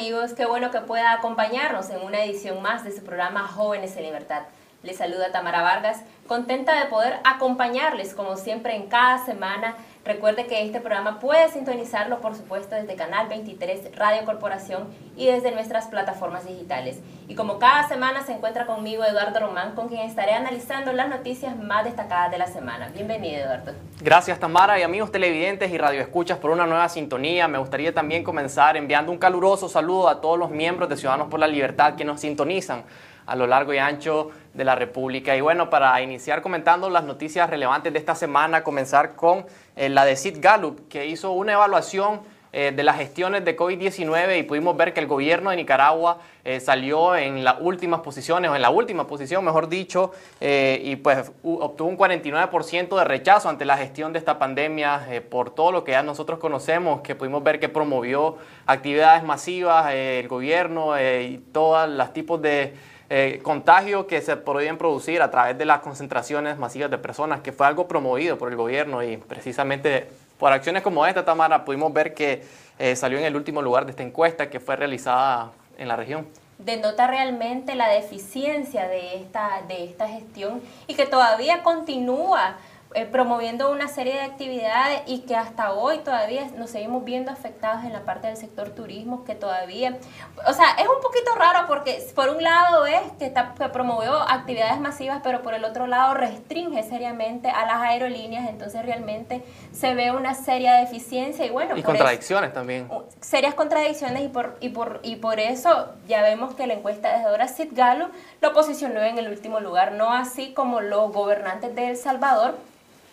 amigos, qué bueno que pueda acompañarnos en una edición más de su programa Jóvenes en Libertad. Les saluda Tamara Vargas, contenta de poder acompañarles como siempre en cada semana Recuerde que este programa puede sintonizarlo, por supuesto, desde Canal 23 Radio Corporación y desde nuestras plataformas digitales. Y como cada semana se encuentra conmigo Eduardo Román, con quien estaré analizando las noticias más destacadas de la semana. Bienvenido, Eduardo. Gracias, Tamara, y amigos televidentes y radioescuchas por una nueva sintonía. Me gustaría también comenzar enviando un caluroso saludo a todos los miembros de Ciudadanos por la Libertad que nos sintonizan a lo largo y ancho de la República. Y bueno, para iniciar comentando las noticias relevantes de esta semana, comenzar con eh, la de Sid Gallup, que hizo una evaluación eh, de las gestiones de COVID-19 y pudimos ver que el gobierno de Nicaragua eh, salió en las últimas posiciones, o en la última posición, mejor dicho, y pues obtuvo un 49% de rechazo ante la gestión de esta pandemia por todo lo que ya nosotros conocemos, que pudimos ver que promovió actividades masivas el gobierno y todos los tipos de eh, contagios que se podían producir a través de las concentraciones masivas de personas, que fue algo promovido por el gobierno y precisamente por acciones como esta, Tamara, pudimos ver que eh, salió en el último lugar de esta encuesta que fue realizada en la región. Denota realmente la deficiencia de esta, de esta gestión y que todavía continúa eh, promoviendo una serie de actividades y que hasta hoy todavía nos seguimos viendo afectados en la parte del sector turismo, que todavía, o sea, es un poquito raro porque por un lado es que, está, que promovió actividades masivas, pero por el otro lado restringe seriamente a las aerolíneas, entonces realmente se ve una seria deficiencia y bueno. Y contradicciones también. Serias contradicciones y por, y, por, y por eso ya vemos que la encuesta de ahora Sid Gallup lo posicionó en el último lugar, no así como los gobernantes de El Salvador,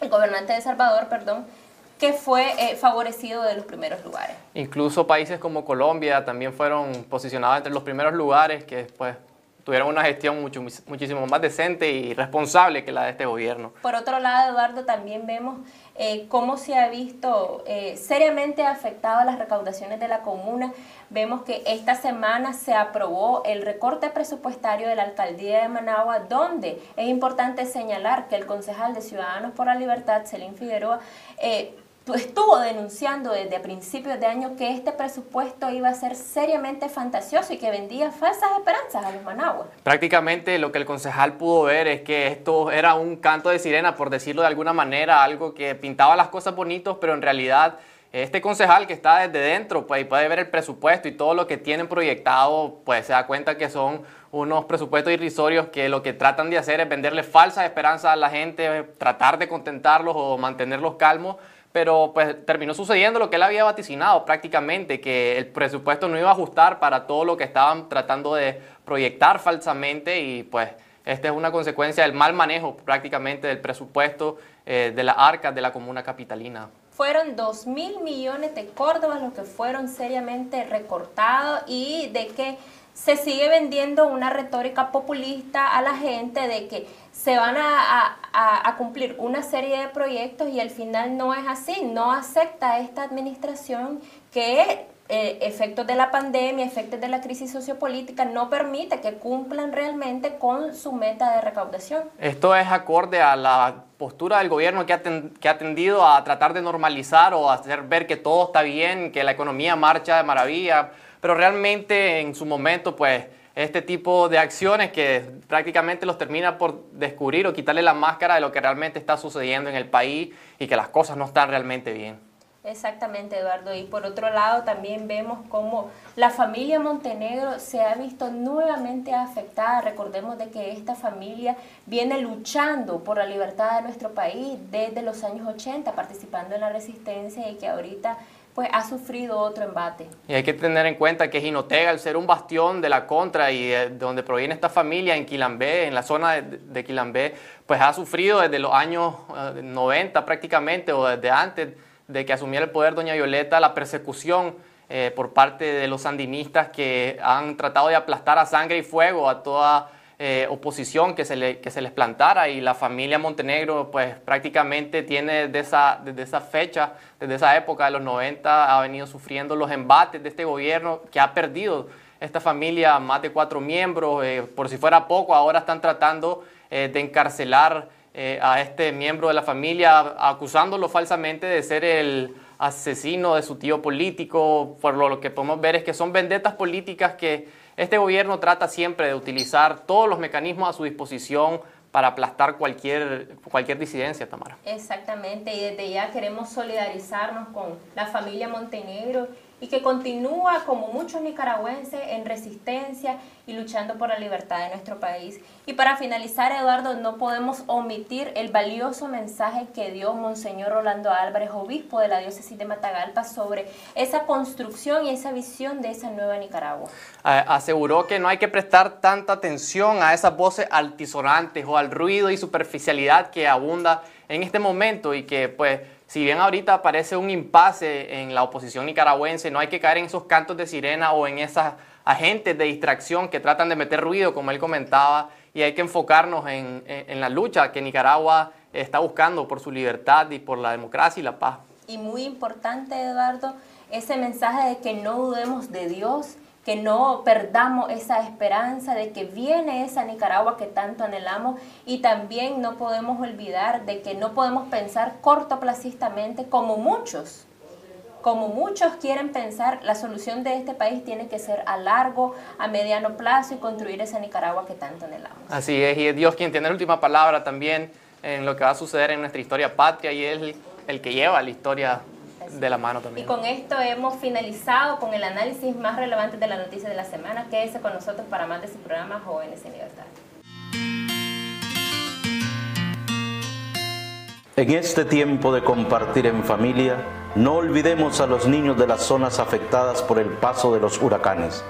el gobernante de Salvador, perdón, que fue eh, favorecido de los primeros lugares. Incluso países como Colombia también fueron posicionados entre los primeros lugares que después tuvieron una gestión muchísimo más decente y responsable que la de este gobierno. Por otro lado, Eduardo, también vemos eh, cómo se ha visto eh, seriamente afectado las recaudaciones de la comuna. Vemos que esta semana se aprobó el recorte presupuestario de la alcaldía de Managua, donde es importante señalar que el concejal de Ciudadanos por la Libertad, Celín Figueroa, eh, estuvo denunciando desde principios de año que este presupuesto iba a ser seriamente fantasioso y que vendía falsas esperanzas a los managuas. Prácticamente lo que el concejal pudo ver es que esto era un canto de sirena, por decirlo de alguna manera, algo que pintaba las cosas bonitos, pero en realidad este concejal que está desde dentro pues, puede ver el presupuesto y todo lo que tienen proyectado, pues se da cuenta que son unos presupuestos irrisorios que lo que tratan de hacer es venderle falsas esperanzas a la gente, tratar de contentarlos o mantenerlos calmos pero pues terminó sucediendo lo que él había vaticinado prácticamente, que el presupuesto no iba a ajustar para todo lo que estaban tratando de proyectar falsamente y pues esta es una consecuencia del mal manejo prácticamente del presupuesto eh, de las arcas de la comuna capitalina. Fueron 2 mil millones de córdobas los que fueron seriamente recortados y de que se sigue vendiendo una retórica populista a la gente de que se van a, cumplir una serie de proyectos y al final no es así, no acepta esta administración que eh, efectos de la pandemia, efectos de la crisis sociopolítica, no permite que cumplan realmente con su meta de recaudación. Esto es acorde a la postura del gobierno que ha, que ha tendido a tratar de normalizar o hacer ver que todo está bien, que la economía marcha de maravilla pero realmente en su momento, pues, este tipo de acciones que prácticamente los termina por descubrir o quitarle la máscara de lo que realmente está sucediendo en el país y que las cosas no están realmente bien. Exactamente, Eduardo. Y por otro lado, también vemos cómo la familia Montenegro se ha visto nuevamente afectada. Recordemos de que esta familia viene luchando por la libertad de nuestro país desde los años 80, participando en la resistencia y que ahorita pues ha sufrido otro embate. Y hay que tener en cuenta que Jinotega, al ser un bastión de la contra y de donde proviene esta familia en Quilambé, en la zona de, de Quilambé, pues ha sufrido desde los años 90 eh, prácticamente o desde antes de que asumiera el poder doña Violeta la persecución eh, por parte de los sandinistas que han tratado de aplastar a sangre y fuego a toda eh, oposición que se, le, que se les plantara y la familia Montenegro pues prácticamente tiene desde esa, fecha, desde esa época de los 90 ha venido sufriendo los embates de este gobierno que ha perdido esta familia más de cuatro miembros, eh, por si fuera poco ahora están tratando eh, de encarcelar a este miembro de la familia acusándolo falsamente de ser el asesino de su tío político. Por lo que podemos ver es que son vendetas políticas que este gobierno trata siempre de utilizar todos los mecanismos a su disposición para aplastar cualquier, cualquier disidencia, Tamara. Exactamente, y desde ya queremos solidarizarnos con la familia Montenegro y que continúa como muchos nicaragüenses en resistencia y luchando por la libertad de nuestro país. Y para finalizar, Eduardo, no podemos omitir el valioso mensaje que dio Monseñor Rolando Álvarez, obispo de la diócesis de Matagalpa, sobre esa construcción y esa visión de esa nueva Nicaragua. Aseguró que no hay que prestar tanta atención a esas voces altisonantes o al ruido y superficialidad que abunda en este momento y que pues si bien ahorita parece un impasse en la oposición nicaragüense, no hay que caer en esos cantos de sirena o en esas agentes de distracción que tratan de meter ruido, como él comentaba, y hay que enfocarnos en, en, la lucha que Nicaragua está buscando por su libertad y por la democracia y la paz. Y muy importante, Eduardo, ese mensaje de que no dudemos de Dios que no perdamos esa esperanza de que viene esa Nicaragua que tanto anhelamos y también no podemos olvidar de que no podemos pensar cortoplacistamente como muchos. Como muchos quieren pensar, la solución de este país tiene que ser a largo, a mediano plazo y construir esa Nicaragua que tanto anhelamos. Así es, y es Dios quien tiene la última palabra también en lo que va a suceder en nuestra historia patria y es el, el que lleva la historia de la mano también. Y con esto hemos finalizado con el análisis más relevante de la noticia de la semana. Quédese con nosotros para más de su programa Jóvenes en Libertad. En este tiempo de compartir en familia, no olvidemos a los niños de las zonas afectadas por el paso de los huracanes.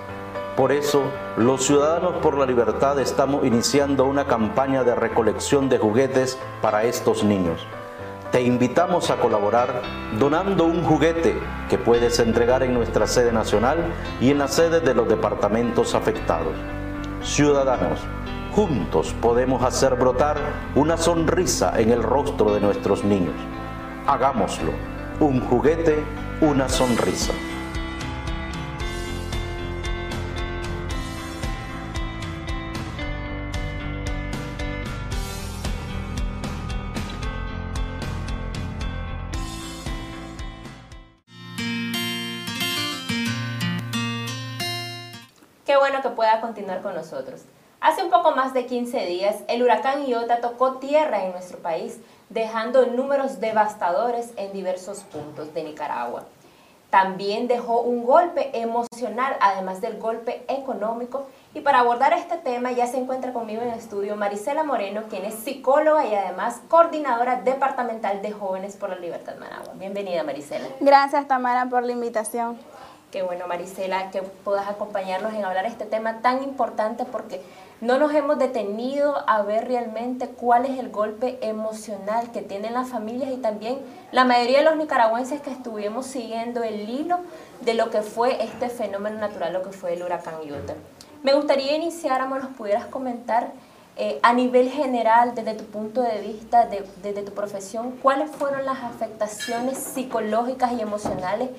Por eso, los Ciudadanos por la Libertad estamos iniciando una campaña de recolección de juguetes para estos niños te invitamos a colaborar donando un juguete que puedes entregar en nuestra sede nacional y en la sede de los departamentos afectados. Ciudadanos, juntos podemos hacer brotar una sonrisa en el rostro de nuestros niños. Hagámoslo. Un juguete, una sonrisa. Bueno que pueda continuar con nosotros. Hace un poco más de 15 días, el huracán Iota tocó tierra en nuestro país, dejando números devastadores en diversos puntos de Nicaragua. También dejó un golpe emocional, además del golpe económico. Y para abordar este tema ya se encuentra conmigo en el estudio Marisela Moreno, quien es psicóloga y además coordinadora departamental de Jóvenes por la Libertad Managua. Bienvenida, Marisela. Gracias, Tamara, por la invitación. Qué bueno, Marisela, que puedas acompañarnos en hablar este tema tan importante porque no nos hemos detenido a ver realmente cuál es el golpe emocional que tienen las familias y también la mayoría de los nicaragüenses que estuvimos siguiendo el hilo de lo que fue este fenómeno natural, lo que fue el huracán Utah. Me gustaría iniciar, nos pudieras comentar eh, a nivel general, desde tu punto de vista, desde tu profesión, cuáles fueron las afectaciones psicológicas y emocionales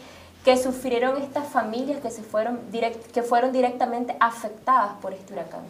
que sufrieron estas familias que, se fueron, que fueron directamente afectadas por este huracán?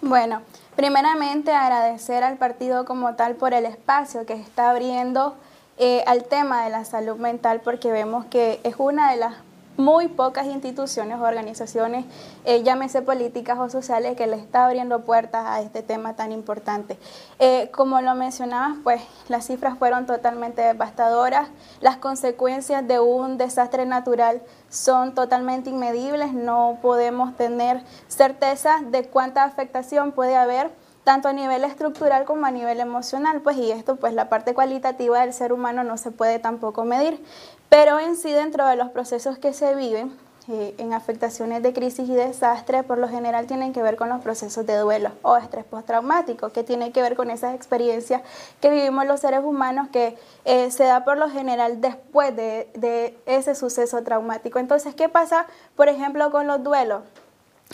Bueno, primeramente agradecer al partido como tal por el espacio que está abriendo eh, al tema de la salud mental porque vemos que es una de las muy pocas instituciones o organizaciones, eh, llámese políticas o sociales, que le está abriendo puertas a este tema tan importante. Eh, como lo mencionabas, pues las cifras fueron totalmente devastadoras, las consecuencias de un desastre natural son totalmente inmedibles, no podemos tener certeza de cuánta afectación puede haber tanto a nivel estructural como a nivel emocional, pues y esto pues la parte cualitativa del ser humano no se puede tampoco medir, pero en sí dentro de los procesos que se viven eh, en afectaciones de crisis y desastre, por lo general tienen que ver con los procesos de duelo o estrés postraumático, que tiene que ver con esas experiencias que vivimos los seres humanos que eh, se da por lo general después de, de ese suceso traumático. Entonces, ¿qué pasa, por ejemplo, con los duelos?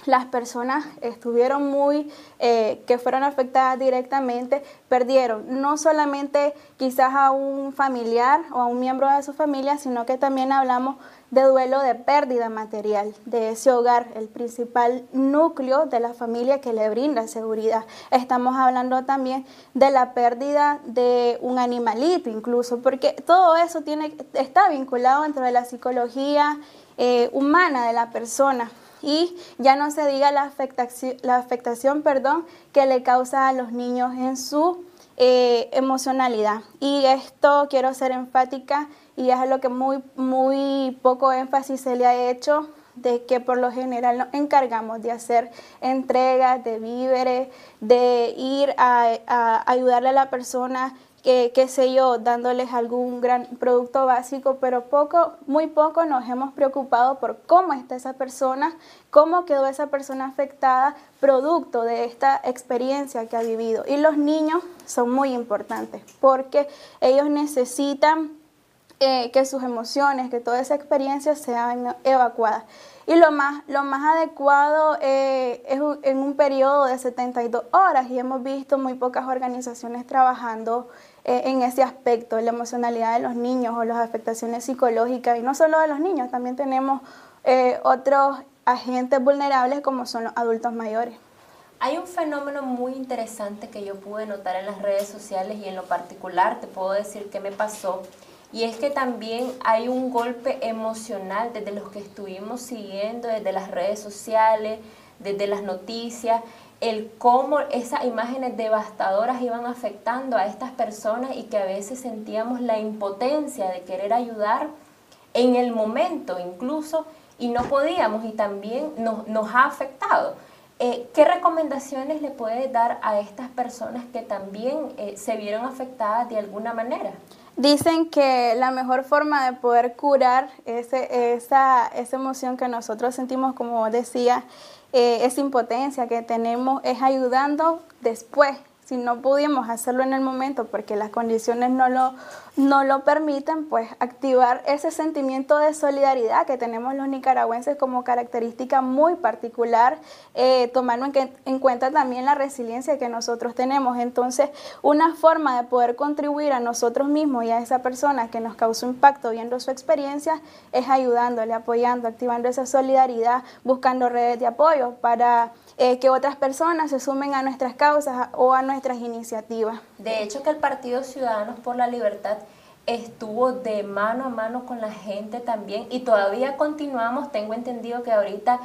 Las personas estuvieron muy, eh, que fueron afectadas directamente, perdieron no solamente quizás a un familiar o a un miembro de su familia, sino que también hablamos de duelo de pérdida material de ese hogar, el principal núcleo de la familia que le brinda seguridad. Estamos hablando también de la pérdida de un animalito incluso, porque todo eso tiene, está vinculado dentro de la psicología eh, humana de la persona y ya no se diga la afectación, la afectación perdón, que le causa a los niños en su eh, emocionalidad. Y esto quiero ser enfática y es lo que muy, muy poco énfasis se le ha hecho de que por lo general nos encargamos de hacer entregas de víveres, de ir a, a ayudarle a la persona que, qué sé yo, dándoles algún gran producto básico, pero poco, muy poco nos hemos preocupado por cómo está esa persona, cómo quedó esa persona afectada producto de esta experiencia que ha vivido. Y los niños son muy importantes porque ellos necesitan eh, que sus emociones, que toda esa experiencia sean evacuadas. Y lo más, lo más adecuado eh, es en un periodo de 72 horas y hemos visto muy pocas organizaciones trabajando en ese aspecto, la emocionalidad de los niños o las afectaciones psicológicas. Y no solo de los niños, también tenemos eh, otros agentes vulnerables como son los adultos mayores. Hay un fenómeno muy interesante que yo pude notar en las redes sociales y en lo particular te puedo decir que me pasó y es que también hay un golpe emocional desde los que estuvimos siguiendo, desde las redes sociales, desde las noticias, el cómo esas imágenes devastadoras iban afectando a estas personas y que a veces sentíamos la impotencia de querer ayudar en el momento incluso y no podíamos y también nos, nos ha afectado. Eh, ¿Qué recomendaciones le puede dar a estas personas que también eh, se vieron afectadas de alguna manera? Dicen que la mejor forma de poder curar ese, esa, esa emoción que nosotros sentimos, como decía, eh, esa impotencia que tenemos, es ayudando después si no pudimos hacerlo en el momento porque las condiciones no lo, no lo permiten, pues activar ese sentimiento de solidaridad que tenemos los nicaragüenses como característica muy particular, eh, tomando en, en, cuenta también la resiliencia que nosotros tenemos. Entonces, una forma de poder contribuir a nosotros mismos y a esa persona que nos causó impacto viendo su experiencia es ayudándole, apoyando, activando esa solidaridad, buscando redes de apoyo para eh, que otras personas se sumen a nuestras causas o a nuestras iniciativas. De hecho, que el Partido Ciudadanos por la Libertad estuvo de mano a mano con la gente también y todavía continuamos, tengo entendido que ahorita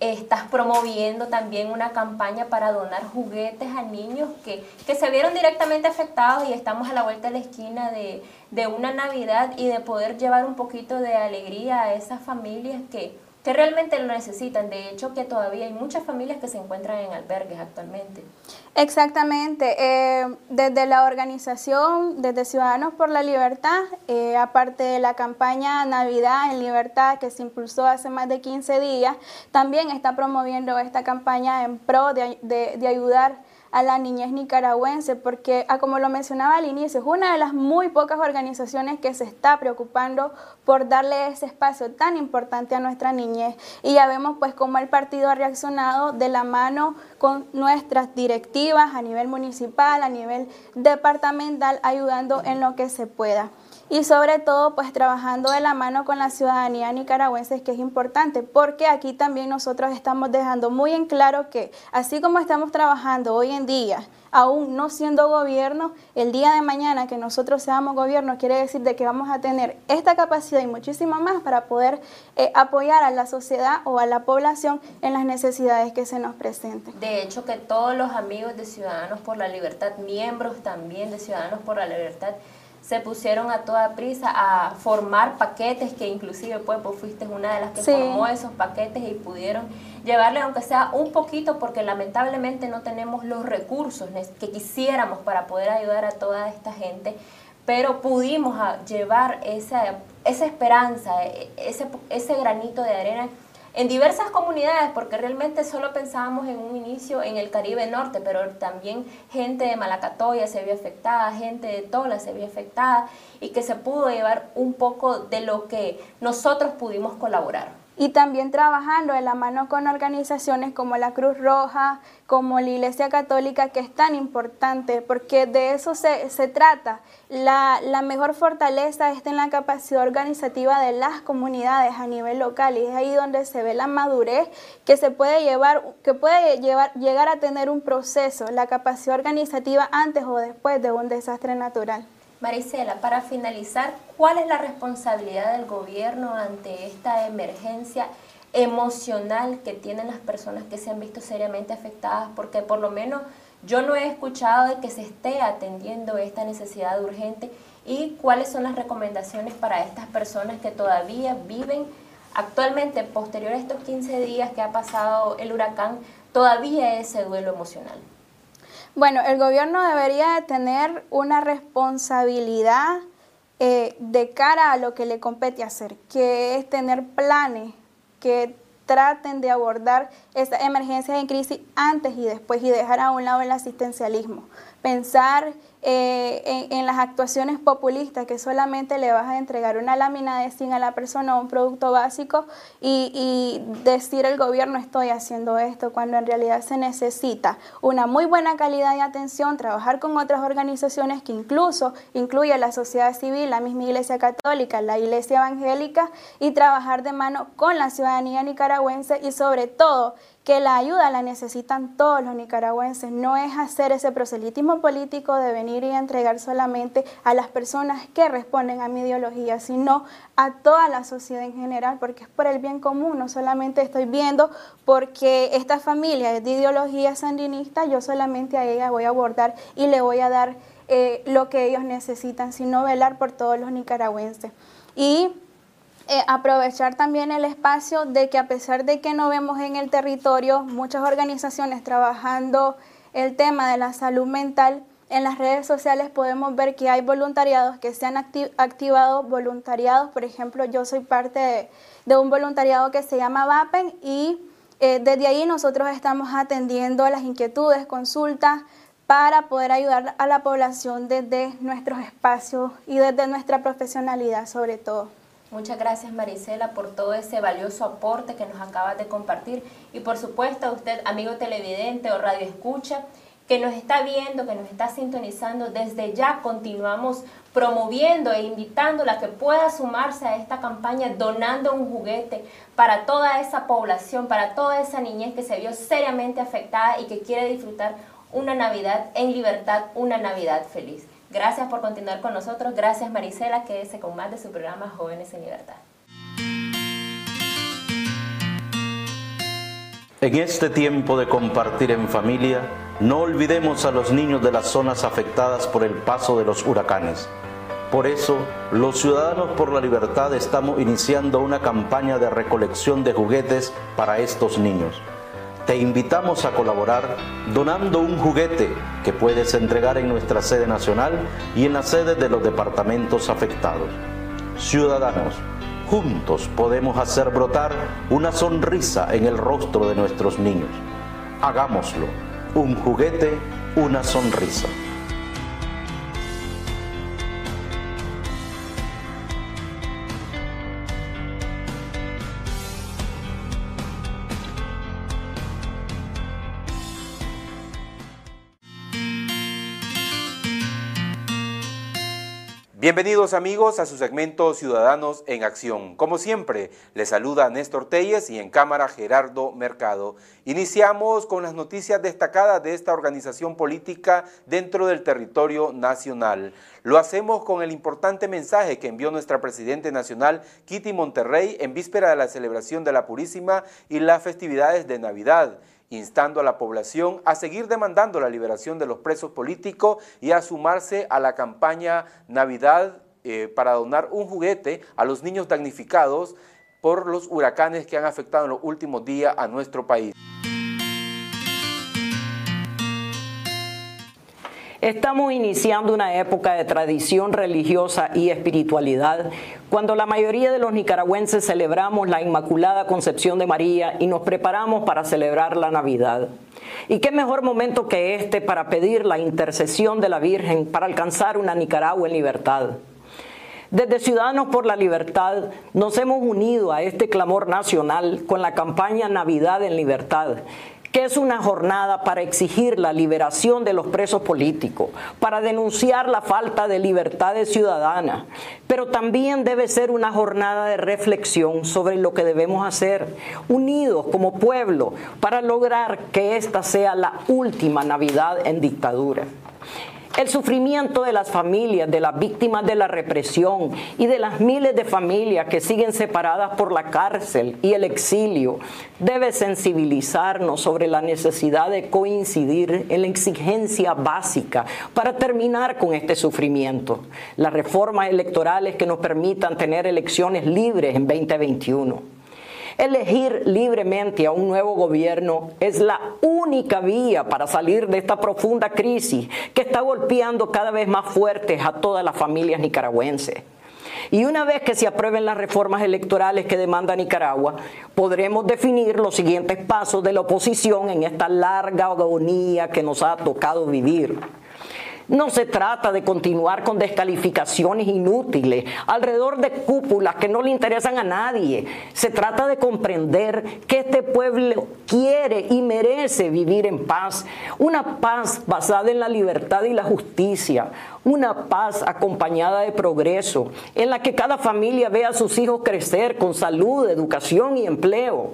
estás promoviendo también una campaña para donar juguetes a niños que, que, se vieron directamente afectados y estamos a la vuelta de la esquina de, de una Navidad y de poder llevar un poquito de alegría a esas familias que, que realmente lo necesitan. De hecho, que todavía hay muchas familias que se encuentran en albergues actualmente. Exactamente. Eh, desde la organización, desde Ciudadanos por la Libertad, eh, aparte de la campaña Navidad en Libertad que se impulsó hace más de 15 días, también está promoviendo esta campaña en pro de, de, de ayudar a la niñez nicaragüense, porque ah, como lo mencionaba al inicio, es una de las muy pocas organizaciones que se está preocupando por darle ese espacio tan importante a nuestra niñez. Y ya vemos pues cómo el partido ha reaccionado de la mano con nuestras directivas a nivel municipal, a nivel departamental, ayudando en lo que se pueda y sobre todo pues trabajando de la mano con la ciudadanía nicaragüense que es importante porque aquí también nosotros estamos dejando muy en claro que así como estamos trabajando hoy en día aún no siendo gobierno, el día de mañana que nosotros seamos gobierno quiere decir de que vamos a tener esta capacidad y muchísimo más para poder eh, apoyar a la sociedad o a la población en las necesidades que se nos presenten. De hecho, que todos los amigos de Ciudadanos por la Libertad, miembros también de Ciudadanos por la Libertad, se pusieron a toda prisa a formar paquetes, que inclusive pues vos fuiste una de las que formó esos paquetes y pudieron llevarle aunque sea un poquito, porque lamentablemente no tenemos los recursos que quisiéramos para poder ayudar a toda esta gente, pero pudimos llevar esa, esa esperanza, e, ese, ese granito de arena en diversas comunidades, porque realmente solo pensábamos en un inicio en el Caribe Norte, pero también gente de Malacatoya se vio afectada, gente de Tola se vio afectada y que se pudo llevar un poco de lo que nosotros pudimos colaborar. Y también trabajando de la mano con organizaciones como la Cruz Roja, como la Iglesia Católica, que es tan importante, porque de eso se, trata. La, la, mejor fortaleza está en la capacidad organizativa de las comunidades a nivel local y es ahí donde se ve la madurez que se puede llevar, que puede llevar, llegar a tener un proceso, la capacidad organizativa antes o después de un desastre natural. Marisela, para finalizar, ¿cuál es la responsabilidad del gobierno ante esta emergencia emocional que tienen las personas que se han visto seriamente afectadas? Porque por lo menos yo no he escuchado de que se esté atendiendo esta necesidad urgente y cuáles son las recomendaciones para estas personas que todavía viven actualmente, posterior a estos 15 días que ha pasado el huracán, todavía ese duelo emocional. Bueno, el gobierno debería tener una responsabilidad eh, de cara a lo que le compete hacer, que es tener planes que traten de abordar esta emergencia en crisis antes y después y dejar a un lado el asistencialismo. Pensar eh, en, las actuaciones populistas que solamente le vas a entregar una lámina de zinc a la persona o un producto básico y, y decir el gobierno estoy haciendo esto cuando en realidad se necesita una muy buena calidad de atención, trabajar con otras organizaciones que incluso incluye la sociedad civil, la misma Iglesia Católica, la Iglesia Evangélica y trabajar de mano con la ciudadanía nicaragüense y sobre todo que la ayuda la necesitan todos los nicaragüenses, no es hacer ese proselitismo político de venir y entregar solamente a las personas que responden a mi ideología, sino a toda la sociedad en general, porque es por el bien común, no solamente estoy viendo porque esta familia es de ideología sandinista, yo solamente a ella voy a abordar y le voy a dar eh, lo que ellos necesitan, sino velar por todos los nicaragüenses. Y eh, aprovechar también el espacio de que a pesar de que no vemos en el territorio muchas organizaciones trabajando el tema de la salud mental, en las redes sociales podemos ver que hay voluntariados que se han activado, voluntariados, por ejemplo, yo soy parte de, un voluntariado que se llama VAPEN y eh, desde ahí nosotros estamos atendiendo las inquietudes, consultas, para poder ayudar a la población desde nuestros espacios y desde nuestra profesionalidad sobre todo. Muchas gracias Marisela por todo ese valioso aporte que nos acabas de compartir y por supuesto a usted, amigo televidente o radio escucha, que nos está viendo, que nos está sintonizando, desde ya continuamos promoviendo e invitándola a que pueda sumarse a esta campaña donando un juguete para toda esa población, para toda esa niñez que se vio seriamente afectada y que quiere disfrutar una Navidad en libertad, una Navidad feliz. Gracias por continuar con nosotros. Gracias Marisela, que se de su programa Jóvenes en Libertad. En este tiempo de compartir en familia, no olvidemos a los niños de las zonas afectadas por el paso de los huracanes. Por eso, los Ciudadanos por la Libertad estamos iniciando una campaña de recolección de juguetes para estos niños te invitamos a colaborar donando un juguete que puedes entregar en nuestra sede nacional y en la sede de los departamentos afectados. Ciudadanos, juntos podemos hacer brotar una sonrisa en el rostro de nuestros niños. Hagámoslo. Un juguete, una sonrisa. Bienvenidos amigos a su segmento Ciudadanos en Acción. Como siempre, les saluda Néstor Telles y en cámara Gerardo Mercado. Iniciamos con las noticias destacadas de esta organización política dentro del territorio nacional. Lo hacemos con el importante mensaje que envió nuestra Presidente Nacional, Kitty Monterrey, en víspera de la celebración de la Purísima y las festividades de Navidad instando a la población a seguir demandando la liberación de los presos políticos y a sumarse a la campaña Navidad eh, para donar un juguete a los niños damnificados por los huracanes que han afectado en los últimos días a nuestro país. Estamos iniciando una época de tradición religiosa y espiritualidad cuando la mayoría de los nicaragüenses celebramos la Inmaculada Concepción de María y nos preparamos para celebrar la Navidad. ¿Y qué mejor momento que este para pedir la intercesión de la Virgen para alcanzar una Nicaragua en libertad? Desde Ciudadanos por la Libertad nos hemos unido a este clamor nacional con la campaña Navidad en Libertad, que es una jornada para exigir la liberación de los presos políticos, para denunciar la falta de libertades ciudadanas, pero también debe ser una jornada de reflexión sobre lo que debemos hacer, unidos como pueblo, para lograr que esta sea la última Navidad en dictadura. El sufrimiento de las familias, de las víctimas de la represión y de las miles de familias que siguen separadas por la cárcel y el exilio debe sensibilizarnos sobre la necesidad de coincidir en la exigencia básica para terminar con este sufrimiento. Las reformas electorales que nos permitan tener elecciones libres en 2021. Elegir libremente a un nuevo gobierno es la única vía para salir de esta profunda crisis que está golpeando cada vez más fuertes a todas las familias nicaragüenses. Y una vez que se aprueben las reformas electorales que demanda Nicaragua, podremos definir los siguientes pasos de la oposición en esta larga agonía que nos ha tocado vivir. No se trata de continuar con descalificaciones inútiles alrededor de cúpulas que no le interesan a nadie. Se trata de comprender que este pueblo quiere y merece vivir en paz. Una paz basada en la libertad y la justicia. Una paz acompañada de progreso, en la que cada familia vea a sus hijos crecer con salud, educación y empleo.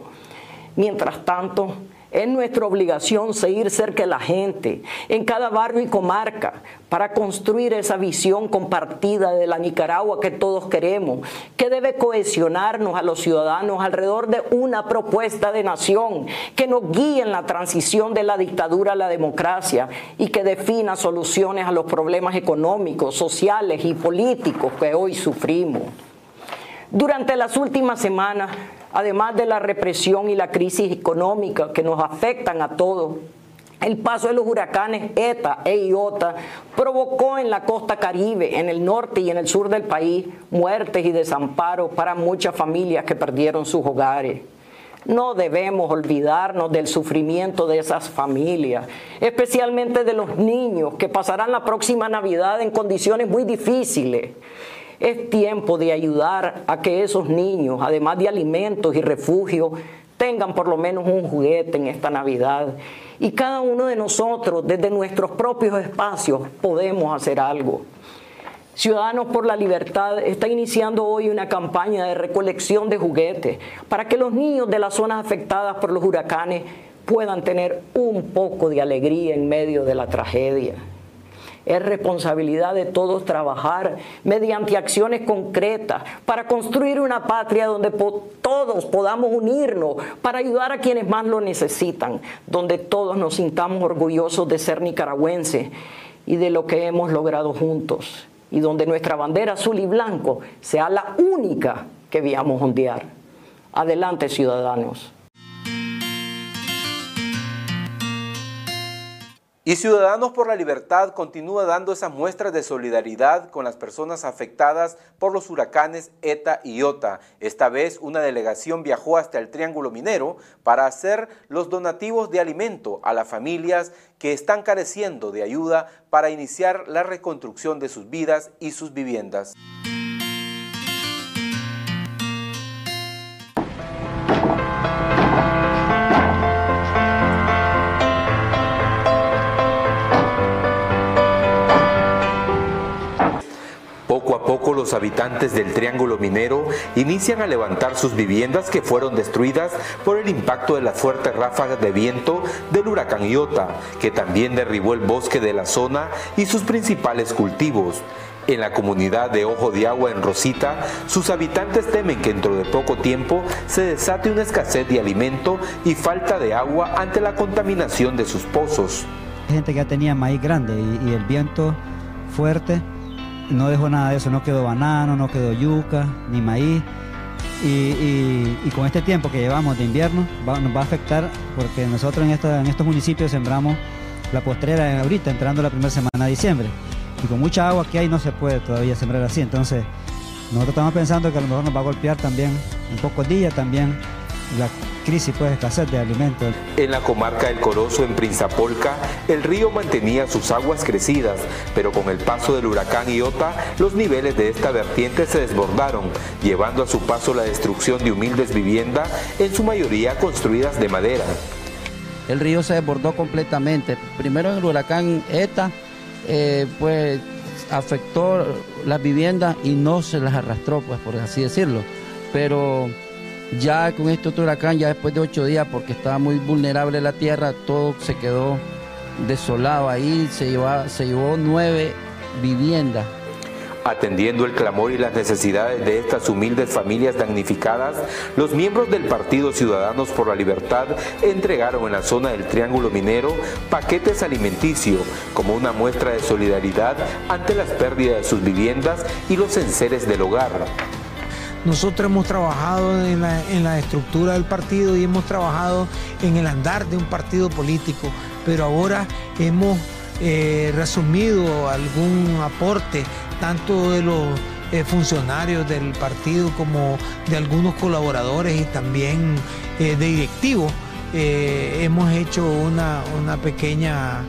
Mientras tanto, es nuestra obligación seguir cerca de la gente, en cada barrio y comarca, para construir esa visión compartida de la Nicaragua que todos queremos, que debe cohesionarnos a los ciudadanos alrededor de una propuesta de nación que nos guíe en la transición de la dictadura a la democracia y que defina soluciones a los problemas económicos, sociales y políticos que hoy sufrimos. Durante las últimas semanas, además de la represión y la crisis económica que nos afectan a todos, el paso de los huracanes ETA e IOTA provocó en la costa caribe, en el norte y en el sur del país, muertes y desamparos para muchas familias que perdieron sus hogares. No debemos olvidarnos del sufrimiento de esas familias, especialmente de los niños que pasarán la próxima Navidad en condiciones muy difíciles. Es tiempo de ayudar a que esos niños, además de alimentos y refugio, tengan por lo menos un juguete en esta Navidad. Y cada uno de nosotros, desde nuestros propios espacios, podemos hacer algo. Ciudadanos por la Libertad está iniciando hoy una campaña de recolección de juguetes para que los niños de las zonas afectadas por los huracanes puedan tener un poco de alegría en medio de la tragedia. Es responsabilidad de todos trabajar mediante acciones concretas para construir una patria donde todos podamos unirnos para ayudar a quienes más lo necesitan, donde todos nos sintamos orgullosos de ser nicaragüenses y de lo que hemos logrado juntos, y donde nuestra bandera azul y blanco sea la única que veamos ondear. Adelante, ciudadanos. Y Ciudadanos por la Libertad continúa dando esas muestras de solidaridad con las personas afectadas por los huracanes ETA y IOTA. Esta vez una delegación viajó hasta el Triángulo Minero para hacer los donativos de alimento a las familias que están careciendo de ayuda para iniciar la reconstrucción de sus vidas y sus viviendas. Los habitantes del Triángulo Minero inician a levantar sus viviendas que fueron destruidas por el impacto de las fuertes ráfagas de viento del huracán Iota, que también derribó el bosque de la zona y sus principales cultivos. En la comunidad de Ojo de Agua en Rosita, sus habitantes temen que dentro de poco tiempo se desate una escasez de alimento y falta de agua ante la contaminación de sus pozos. Gente que ya tenía maíz grande y, y el viento fuerte no dejó nada de eso, no quedó banano, no quedó yuca, ni maíz. Y, con este tiempo que llevamos de invierno nos va a afectar porque nosotros en, en estos municipios sembramos la postrera ahorita, entrando la primera semana de diciembre. Y con mucha agua que hay no se puede todavía sembrar así. Entonces nosotros estamos pensando que a lo mejor nos va a golpear también en pocos días también la crisis, pues escasez de alimentos. En la comarca del Corozo, en Prinzapolca, el río mantenía sus aguas crecidas, pero con el paso del huracán Iota, los niveles de esta vertiente se desbordaron, llevando a su paso la destrucción de humildes viviendas, en su mayoría construidas de madera. El río se desbordó completamente. Primero en el huracán ETA, eh, pues afectó las viviendas y no se las arrastró, pues por así decirlo. Pero ya con este otro huracán, ya después de ocho días, porque estaba muy vulnerable la tierra, todo se quedó desolado. Ahí se se llevó nueve viviendas Atendiendo el clamor y las necesidades de estas humildes familias damnificadas, los miembros del Partido Ciudadanos por la Libertad entregaron en la zona del Triángulo Minero paquetes alimenticios como una muestra de solidaridad ante las pérdidas de sus viviendas y los enseres del hogar. Nosotros hemos trabajado en la, estructura del partido y hemos trabajado en el andar de un partido político, pero ahora hemos eh, resumido algún aporte tanto de los eh, funcionarios del partido como de algunos colaboradores y también eh, de directivos. Hemos hecho una, pequeña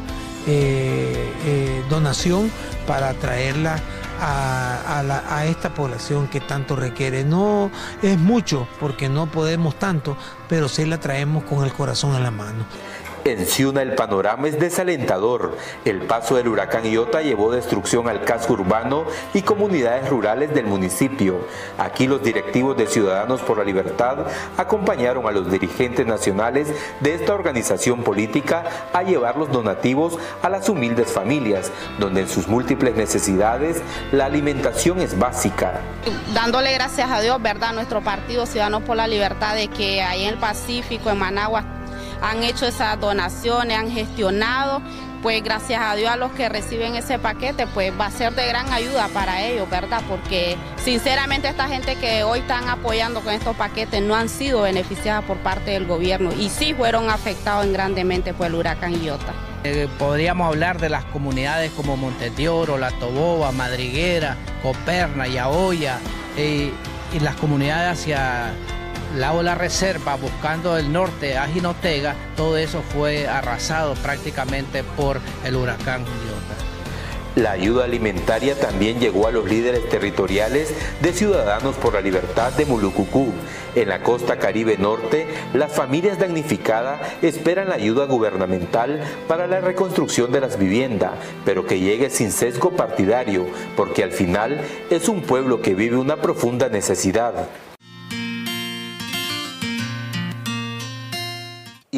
donación para traerla a, esta población que tanto requiere. No es mucho porque no podemos tanto, pero sí la traemos con el corazón en la mano. En Ciuna el panorama es desalentador. El paso del huracán Iota llevó destrucción al casco urbano y comunidades rurales del municipio. Aquí los directivos de Ciudadanos por la Libertad acompañaron a los dirigentes nacionales de esta organización política a llevar los donativos a las humildes familias, donde en sus múltiples necesidades la alimentación es básica. Dándole gracias a Dios, ¿verdad? Nuestro partido Ciudadanos por la Libertad de que ahí en el Pacífico, en Managua, han hecho esas donaciones, han gestionado, pues gracias a Dios a los que reciben ese paquete, pues va a ser de gran ayuda para ellos, ¿verdad? Porque sinceramente esta gente que hoy están apoyando con estos paquetes no han sido beneficiadas por parte del gobierno y sí fueron afectados en grandemente por el huracán Iota. Eh, podríamos hablar de las comunidades como Montetioro, La Toboba, Madriguera, Coperna, Yaoya eh, y las comunidades hacia la ola reserva buscando el norte a Jinotega, todo eso fue arrasado prácticamente por el huracán Iota. La ayuda alimentaria también llegó a los líderes territoriales de Ciudadanos por la Libertad de Mulucucú. En la costa caribe norte, las familias damnificadas esperan la ayuda gubernamental para la reconstrucción de las viviendas, pero que llegue sin sesgo partidario, porque al final es un pueblo que vive una profunda necesidad.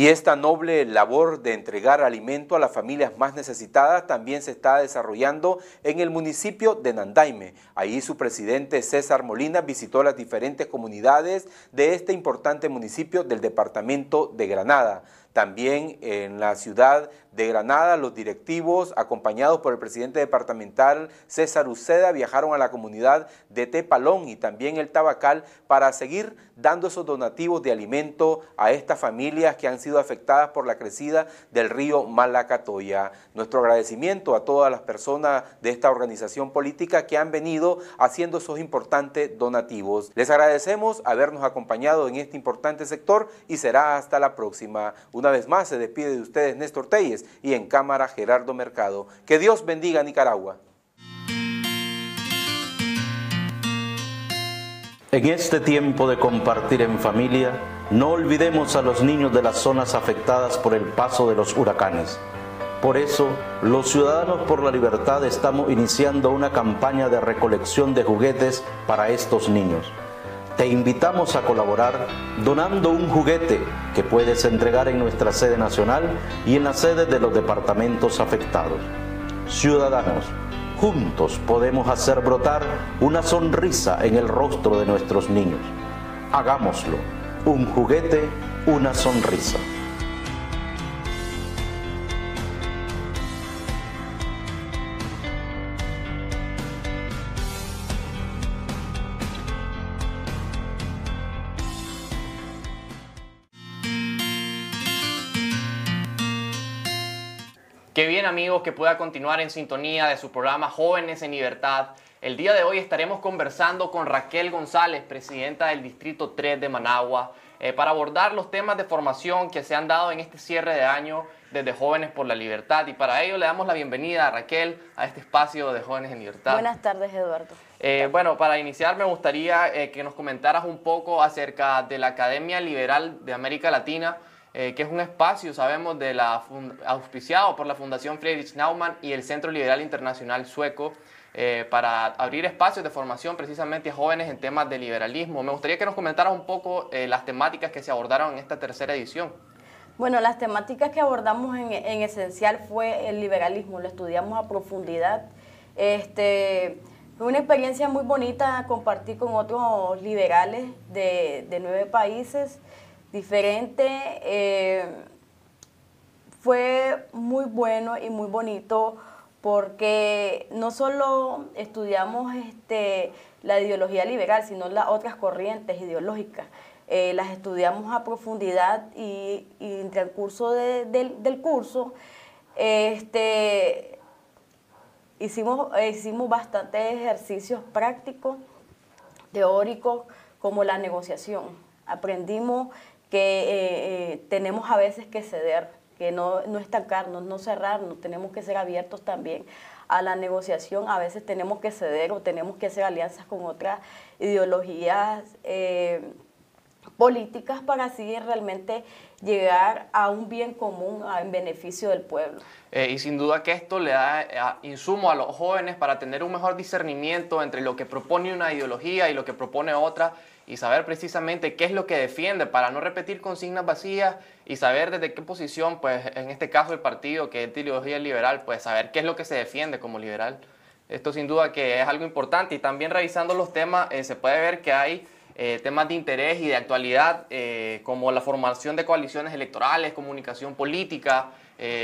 Y esta noble labor de entregar alimento a las familias más necesitadas también se está desarrollando en el municipio de Nandaime. Ahí su presidente César Molina visitó las diferentes comunidades de este importante municipio del departamento de Granada. También en la ciudad de Granada, los directivos, acompañados por el presidente departamental César Uceda, viajaron a la comunidad de Tepalón y también el Tabacal para seguir dando esos donativos de alimento a estas familias que han sido afectadas por la crecida del río Malacatoya. Nuestro agradecimiento a todas las personas de esta organización política que han venido haciendo esos importantes donativos. Les agradecemos habernos acompañado en este importante sector y será hasta la próxima. Una vez más se despide de ustedes Néstor Telles y en cámara Gerardo Mercado. Que Dios bendiga a Nicaragua. En este tiempo de compartir en familia, no olvidemos a los niños de las zonas afectadas por el paso de los huracanes. Por eso, los Ciudadanos por la Libertad estamos iniciando una campaña de recolección de juguetes para estos niños. Te invitamos a colaborar donando un juguete que puedes entregar en nuestra sede nacional y en la sede de los departamentos afectados. Ciudadanos, juntos podemos hacer brotar una sonrisa en el rostro de nuestros niños. Hagámoslo. Un juguete, una sonrisa. Qué bien amigos que pueda continuar en sintonía de su programa Jóvenes en Libertad. El día de hoy estaremos conversando con Raquel González, presidenta del Distrito 3 de Managua. eh, para abordar los temas de formación que se han dado en este cierre de año desde Jóvenes por la Libertad. Y para ello le damos la bienvenida a Raquel a este espacio de Jóvenes en Libertad. Buenas tardes, Eduardo. Eh, bueno, para iniciar me gustaría eh, que nos comentaras un poco acerca de la Academia Liberal de América Latina, que es un espacio, sabemos, de la auspiciado por la Fundación Friedrich Naumann y el Centro Liberal Internacional Sueco. Eh, para abrir espacios de formación precisamente a jóvenes en temas de liberalismo. Me gustaría que nos comentaras un poco eh, las temáticas que se abordaron en esta tercera edición. Bueno, las temáticas que abordamos en, esencial fue el liberalismo, lo estudiamos a profundidad. Este, fue una experiencia muy bonita compartir con otros liberales de, nueve países diferentes. Eh, fue muy bueno y muy bonito porque no solo estudiamos este, la ideología liberal, sino las otras corrientes ideológicas. Eh, las estudiamos a profundidad y, en el transcurso del curso este, hicimos, hicimos bastantes ejercicios prácticos, teóricos, como la negociación. Aprendimos que eh, eh, tenemos a veces que ceder que no, no estancarnos, no cerrarnos, tenemos que ser abiertos también a la negociación, a veces tenemos que ceder o tenemos que hacer alianzas con otras ideologías eh, políticas para así realmente llegar a un bien común en beneficio del pueblo. Eh, y sin duda que esto le da eh, insumo a los jóvenes para tener un mejor discernimiento entre lo que propone una ideología y lo que propone otra y saber precisamente qué es lo que defiende para no repetir consignas vacías y saber desde qué posición, pues en este caso el partido que es de ideología liberal, pues saber qué es lo que se defiende como liberal. Esto sin duda que es algo importante y también revisando los temas eh, se puede ver que hay eh, temas de interés y de actualidad eh, como la formación de coaliciones electorales, comunicación política,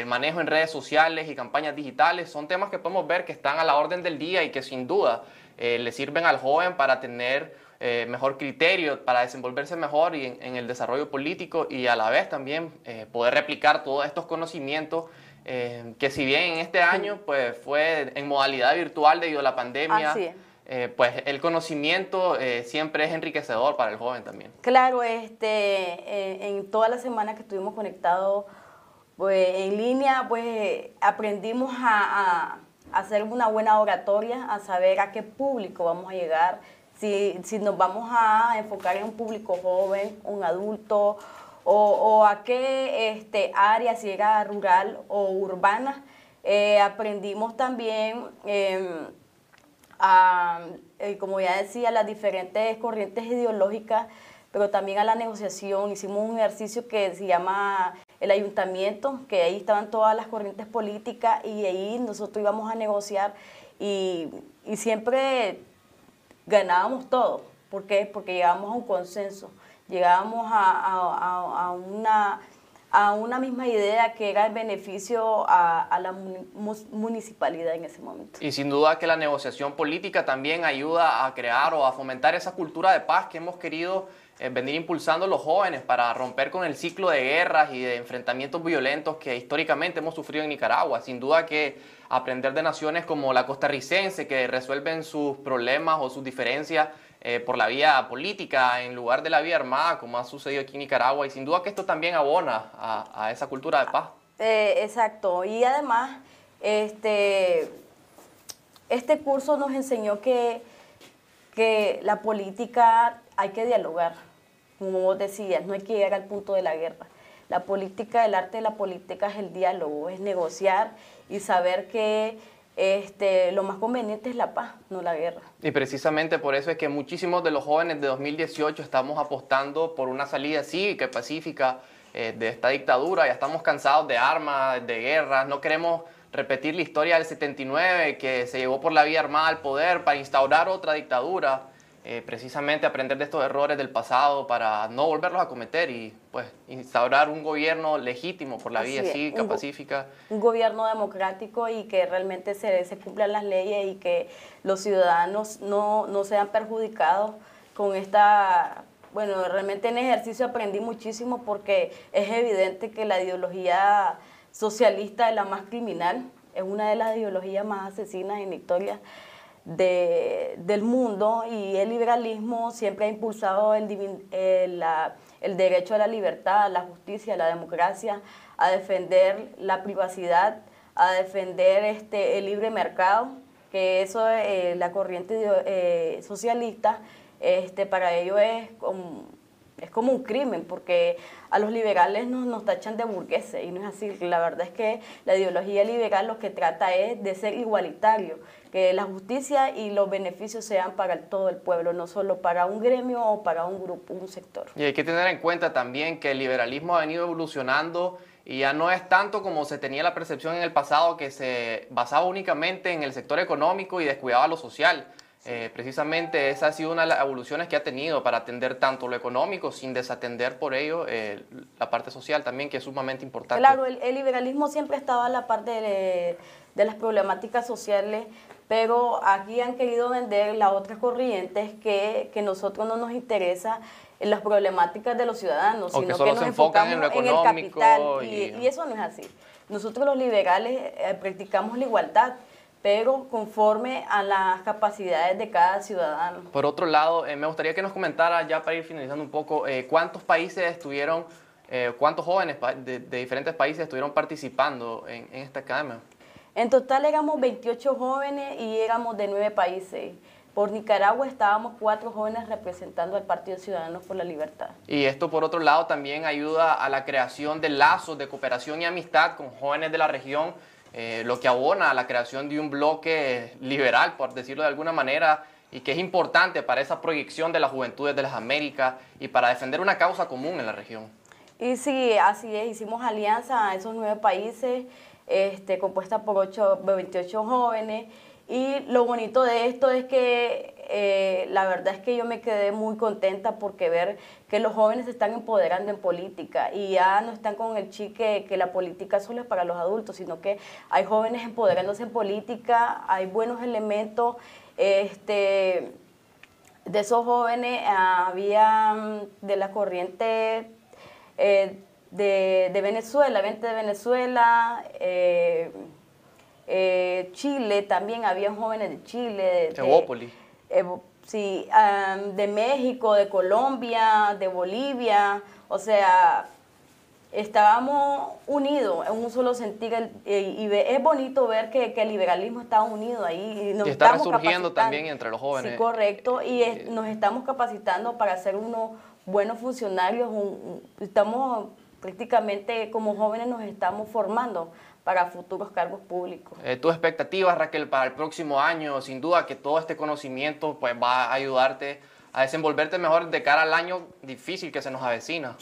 manejo en redes sociales y campañas digitales. Son temas que podemos ver que están a la orden del día y que sin duda le sirven al joven para tener eh, mejor criterio para desenvolverse mejor y en, el desarrollo político y a la vez también eh, poder replicar todos estos conocimientos eh, que si bien en este año pues fue en modalidad virtual debido a la pandemia, pues el conocimiento siempre es enriquecedor para el joven también. Claro, este, en toda la semana que estuvimos conectados pues, en línea, pues aprendimos a, a hacer una buena oratoria, a saber a qué público vamos a llegar, si, nos vamos a enfocar en un público joven, un adulto, o, a qué este, área, si era rural o urbana. Eh, aprendimos también em, a, eh, como ya decía, las diferentes corrientes ideológicas, pero también a la negociación. Hicimos un ejercicio que se llama el ayuntamiento, que ahí estaban todas las corrientes políticas y ahí nosotros íbamos a negociar y siempre ganábamos todo. ¿Por qué? Porque llegábamos a un consenso, llegábamos a, una, a una misma idea que era el beneficio a, la municipalidad en ese momento. Y sin duda que la negociación política también ayuda a crear o a fomentar esa cultura de paz que hemos querido venir impulsando los jóvenes para romper con el ciclo de guerras y de enfrentamientos violentos que históricamente hemos sufrido en Nicaragua. Sin duda que aprender de naciones como la costarricense que resuelven sus problemas o sus diferencias eh, por la vía política en lugar de la vía armada, como ha sucedido aquí en Nicaragua. Y sin duda que esto también abona a, esa cultura de paz. Eh, exacto. Y además, este, este curso nos enseñó que la política hay que dialogar como vos decías, no hay que llegar al punto de la guerra. La política, el arte de la política es el diálogo, es negociar y saber que este, lo más conveniente es la paz, no la guerra. Y precisamente por eso es que muchísimos de los jóvenes de 2018 estamos apostando por una salida cívica y pacífica eh, de esta dictadura. Ya estamos cansados de armas, de guerras, no queremos repetir la historia del 79 que se llevó por la vía armada al poder para instaurar otra dictadura. Eh, precisamente aprender de estos errores del pasado para no volverlos a cometer y pues instaurar un gobierno legítimo por la vía cívica, pacífica. Un gobierno democrático y que realmente se, se cumplan las leyes y que los ciudadanos no, no sean perjudicados con esta bueno, realmente en ejercicio aprendí muchísimo porque es evidente que la ideología socialista es la más criminal, es una de las ideologías más asesinas en la historia del mundo y el liberalismo siempre ha impulsado el, el derecho a la libertad, a la justicia, a la democracia, a defender la privacidad, a defender este, el libre mercado, que eso eh, la corriente eh, socialista este, para ello es como, es como un crimen, porque a los liberales nos, nos tachan de burgueses y no es así. La verdad es que la ideología liberal lo que trata es de ser igualitario, que la justicia y los beneficios sean para todo el pueblo, no solo para un gremio o para un grupo, un sector. Y hay que tener en cuenta también que el liberalismo ha venido evolucionando y ya no es tanto como se tenía la percepción en el pasado que se basaba únicamente en el sector económico y descuidaba lo social. Eh, precisamente esa ha sido una de las evoluciones que ha tenido para atender tanto lo económico sin desatender por ello eh, la parte social también, que es sumamente importante. Claro, el, liberalismo siempre estaba en la parte de, de, las problemáticas sociales, pero aquí han querido vender las otras corrientes que, que nosotros no nos interesa en las problemáticas de los ciudadanos, sino que nos enfocamos en, en, el capital y... Y, eso no es así. Nosotros los liberales eh, practicamos la igualdad, pero conforme a las capacidades de cada ciudadano. Por otro lado, eh, me gustaría que nos comentara, ya para ir finalizando un poco, eh, cuántos países estuvieron, cuántos jóvenes de, diferentes países estuvieron participando en, en esta academia. En total éramos 28 jóvenes y éramos de nueve países. Por Nicaragua estábamos cuatro jóvenes representando al Partido Ciudadanos por la Libertad. Y esto, por otro lado, también ayuda a la creación de lazos de cooperación y amistad con jóvenes de la región, eh, lo que abona a la creación de un bloque liberal, por decirlo de alguna manera, y que es importante para esa proyección de las juventudes de las Américas y para defender una causa común en la región. Y sí, así es, hicimos alianza a esos nueve países, este, compuesta por ocho, 28 jóvenes, y lo bonito de esto es que eh, la verdad es que yo me quedé muy contenta porque ver que los jóvenes se están empoderando en política y ya no están con el chique que la política solo es para los adultos, sino que hay jóvenes empoderándose en política, hay buenos elementos. Este, de esos jóvenes había mm, de la corriente eh, de, de, Venezuela, 20 de Venezuela. Eh, eh, Chile, también había jóvenes de Chile. De, sí, de México, de Colombia, de Bolivia, o sea, estábamos unidos en un solo sentido y, es bonito ver que, el liberalismo está unido ahí. Y, nos está resurgiendo también entre los jóvenes. Sí, correcto, y nos estamos capacitando para ser unos buenos funcionarios, estamos prácticamente como jóvenes nos estamos formando para futuros cargos públicos. Eh, ¿Tus expectativas, Raquel, para el próximo año? Sin duda que todo este conocimiento pues, va a ayudarte a desenvolverte mejor de cara al año difícil que se nos avecina.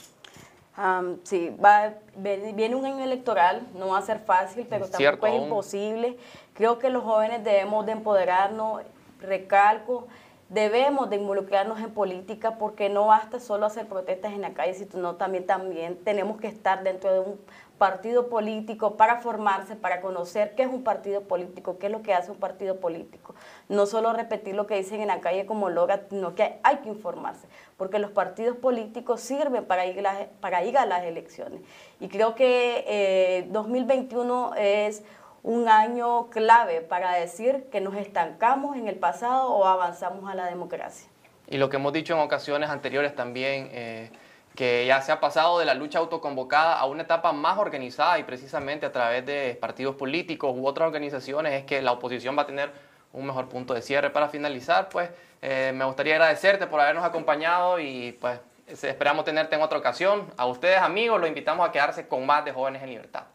sí, va, viene un año electoral, no va a ser fácil, pero tampoco es imposible. Creo que los jóvenes debemos de empoderarnos, recalco, debemos de involucrarnos en política porque no basta solo hacer protestas en la calle, sino también, también tenemos que estar dentro de un partido político para formarse, para conocer qué es un partido político, qué es lo que hace un partido político. No solo repetir lo que dicen en la calle como loga, sino que hay que informarse, porque los partidos políticos sirven para ir, para ir a las elecciones. Y creo que 2021 eh, es un año clave para decir que nos estancamos en el pasado o avanzamos a la democracia. Y lo que hemos dicho en ocasiones anteriores también... Eh, que ya se ha pasado de la lucha autoconvocada a una etapa más organizada y precisamente a través de partidos políticos u otras organizaciones es que la oposición va a tener un mejor punto de cierre. Para finalizar, pues eh, me gustaría agradecerte por habernos acompañado y pues esperamos tenerte en otra ocasión. A ustedes amigos los invitamos a quedarse con más de Jóvenes en Libertad.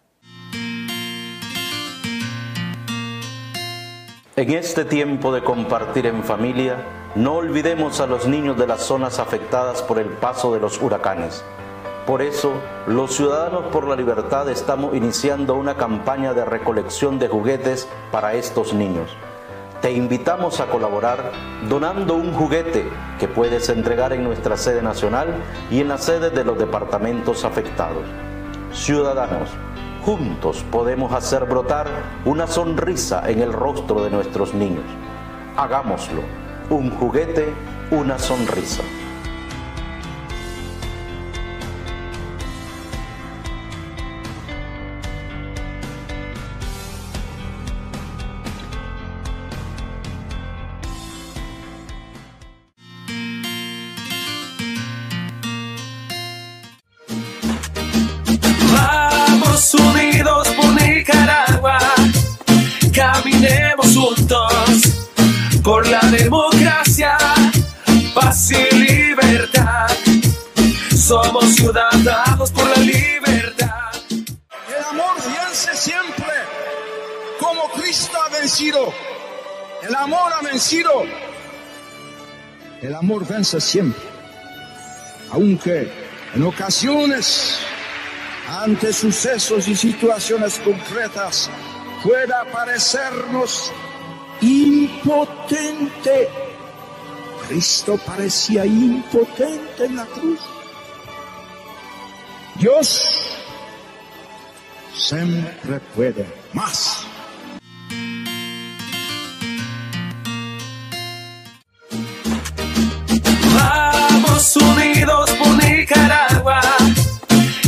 En este tiempo de compartir en familia, no olvidemos a los niños de las zonas afectadas por el paso de los huracanes. Por eso, los Ciudadanos por la Libertad estamos iniciando una campaña de recolección de juguetes para estos niños. Te invitamos a colaborar donando un juguete que puedes entregar en nuestra sede nacional y en la sede de los departamentos afectados. Ciudadanos, Juntos podemos hacer brotar una sonrisa en el rostro de nuestros niños. Hagámoslo. Un juguete, una sonrisa. Ciudadanos por la libertad. El amor vence siempre, como Cristo ha vencido. El amor ha vencido. El amor vence siempre. Aunque en ocasiones, ante sucesos y situaciones concretas, pueda parecernos impotente. Cristo parecía impotente en la cruz. Dios siempre puede más. Vamos unidos por Nicaragua,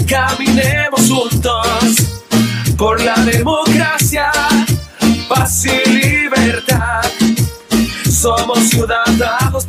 caminemos juntos por la democracia, paz y libertad. Somos ciudadanos